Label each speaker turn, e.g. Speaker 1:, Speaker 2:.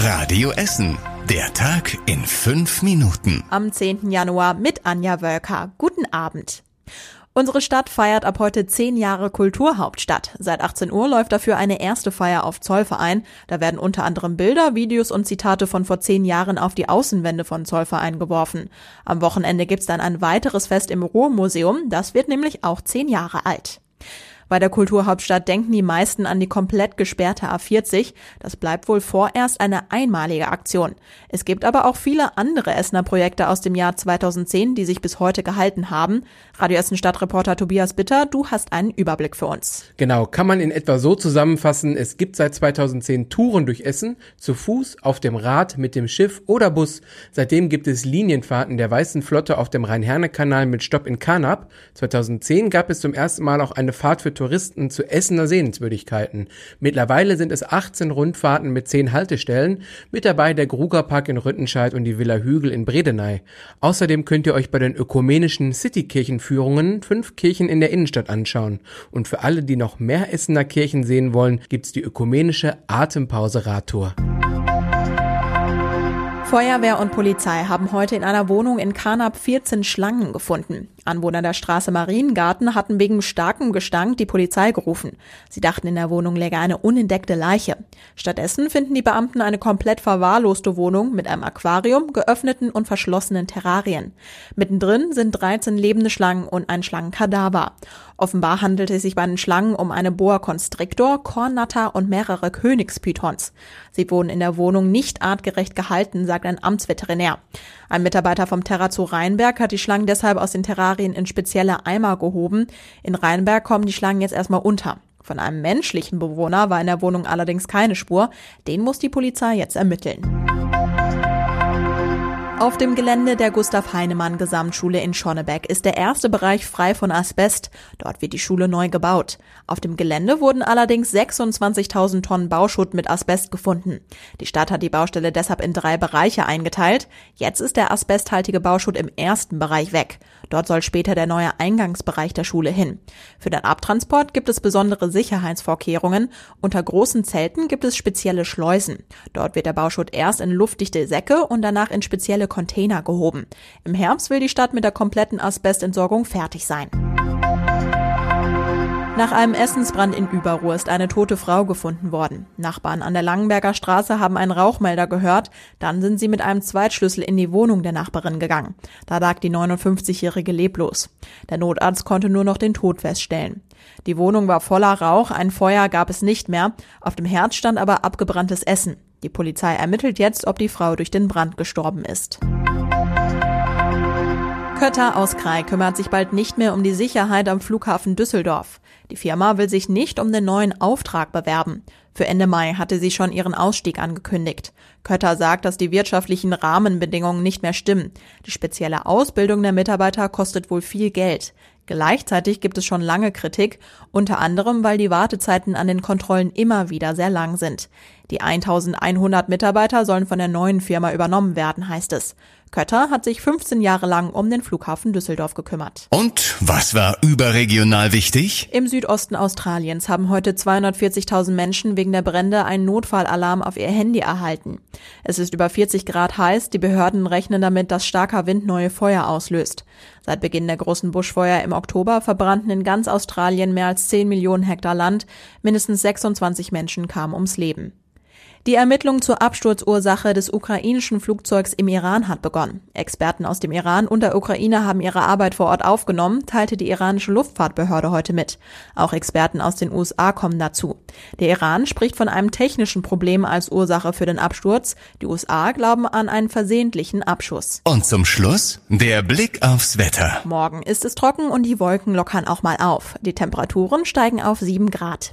Speaker 1: Radio Essen. Der Tag in fünf Minuten.
Speaker 2: Am 10. Januar mit Anja Wölker. Guten Abend. Unsere Stadt feiert ab heute zehn Jahre Kulturhauptstadt. Seit 18 Uhr läuft dafür eine erste Feier auf Zollverein. Da werden unter anderem Bilder, Videos und Zitate von vor zehn Jahren auf die Außenwände von Zollverein geworfen. Am Wochenende gibt's dann ein weiteres Fest im Ruhrmuseum. Das wird nämlich auch zehn Jahre alt. Bei der Kulturhauptstadt denken die meisten an die komplett gesperrte A40. Das bleibt wohl vorerst eine einmalige Aktion. Es gibt aber auch viele andere Essener Projekte aus dem Jahr 2010, die sich bis heute gehalten haben. Radio Essen Stadtreporter Tobias Bitter, du hast einen Überblick für uns.
Speaker 3: Genau, kann man in etwa so zusammenfassen. Es gibt seit 2010 Touren durch Essen, zu Fuß, auf dem Rad, mit dem Schiff oder Bus. Seitdem gibt es Linienfahrten der Weißen Flotte auf dem Rhein-Herne-Kanal mit Stopp in Karnap. 2010 gab es zum ersten Mal auch eine Fahrt für Touristen zu Essener Sehenswürdigkeiten. Mittlerweile sind es 18 Rundfahrten mit 10 Haltestellen, mit dabei der Grugerpark in Rüttenscheid und die Villa Hügel in Bredeney. Außerdem könnt ihr euch bei den ökumenischen Citykirchenführungen fünf Kirchen in der Innenstadt anschauen. Und für alle, die noch mehr Essener Kirchen sehen wollen, gibt's die ökumenische Atempause-Radtour.
Speaker 2: Feuerwehr und Polizei haben heute in einer Wohnung in Karnap 14 Schlangen gefunden. Anwohner der Straße Mariengarten hatten wegen starkem Gestank die Polizei gerufen. Sie dachten, in der Wohnung läge eine unentdeckte Leiche. Stattdessen finden die Beamten eine komplett verwahrloste Wohnung mit einem Aquarium, geöffneten und verschlossenen Terrarien. Mittendrin sind 13 lebende Schlangen und ein Schlangenkadaver. Offenbar handelt es sich bei den Schlangen um eine Boa Constrictor, Kornnatter und mehrere Königspythons. Sie wurden in der Wohnung nicht artgerecht gehalten, sagt ein Amtsveterinär. Ein Mitarbeiter vom Terrazoo Rheinberg hat die Schlangen deshalb aus den Terrarien in spezielle Eimer gehoben. In Rheinberg kommen die Schlangen jetzt erstmal unter. Von einem menschlichen Bewohner war in der Wohnung allerdings keine Spur. Den muss die Polizei jetzt ermitteln. Auf dem Gelände der Gustav Heinemann Gesamtschule in Schonnebeck ist der erste Bereich frei von Asbest. Dort wird die Schule neu gebaut. Auf dem Gelände wurden allerdings 26.000 Tonnen Bauschutt mit Asbest gefunden. Die Stadt hat die Baustelle deshalb in drei Bereiche eingeteilt. Jetzt ist der asbesthaltige Bauschutt im ersten Bereich weg. Dort soll später der neue Eingangsbereich der Schule hin. Für den Abtransport gibt es besondere Sicherheitsvorkehrungen. Unter großen Zelten gibt es spezielle Schleusen. Dort wird der Bauschutt erst in luftdichte Säcke und danach in spezielle Container gehoben. Im Herbst will die Stadt mit der kompletten Asbestentsorgung fertig sein. Nach einem Essensbrand in Überruhr ist eine tote Frau gefunden worden. Nachbarn an der Langenberger Straße haben einen Rauchmelder gehört. Dann sind sie mit einem Zweitschlüssel in die Wohnung der Nachbarin gegangen. Da lag die 59-Jährige leblos. Der Notarzt konnte nur noch den Tod feststellen. Die Wohnung war voller Rauch, ein Feuer gab es nicht mehr. Auf dem Herd stand aber abgebranntes Essen. Die Polizei ermittelt jetzt, ob die Frau durch den Brand gestorben ist. Kötter aus Krai kümmert sich bald nicht mehr um die Sicherheit am Flughafen Düsseldorf. Die Firma will sich nicht um den neuen Auftrag bewerben. Für Ende Mai hatte sie schon ihren Ausstieg angekündigt. Kötter sagt, dass die wirtschaftlichen Rahmenbedingungen nicht mehr stimmen. Die spezielle Ausbildung der Mitarbeiter kostet wohl viel Geld. Gleichzeitig gibt es schon lange Kritik, unter anderem weil die Wartezeiten an den Kontrollen immer wieder sehr lang sind. Die 1100 Mitarbeiter sollen von der neuen Firma übernommen werden, heißt es. Kötter hat sich 15 Jahre lang um den Flughafen Düsseldorf gekümmert.
Speaker 1: Und was war überregional wichtig?
Speaker 2: Im Südosten Australiens haben heute 240.000 Menschen wegen der Brände einen Notfallalarm auf ihr Handy erhalten. Es ist über 40 Grad heiß, die Behörden rechnen damit, dass starker Wind neue Feuer auslöst. Seit Beginn der großen Buschfeuer im Oktober verbrannten in ganz Australien mehr als 10 Millionen Hektar Land, mindestens 26 Menschen kamen ums Leben. Die Ermittlung zur Absturzursache des ukrainischen Flugzeugs im Iran hat begonnen. Experten aus dem Iran und der Ukraine haben ihre Arbeit vor Ort aufgenommen, teilte die iranische Luftfahrtbehörde heute mit. Auch Experten aus den USA kommen dazu. Der Iran spricht von einem technischen Problem als Ursache für den Absturz. Die USA glauben an einen versehentlichen Abschuss.
Speaker 1: Und zum Schluss der Blick aufs Wetter.
Speaker 2: Morgen ist es trocken und die Wolken lockern auch mal auf. Die Temperaturen steigen auf sieben Grad.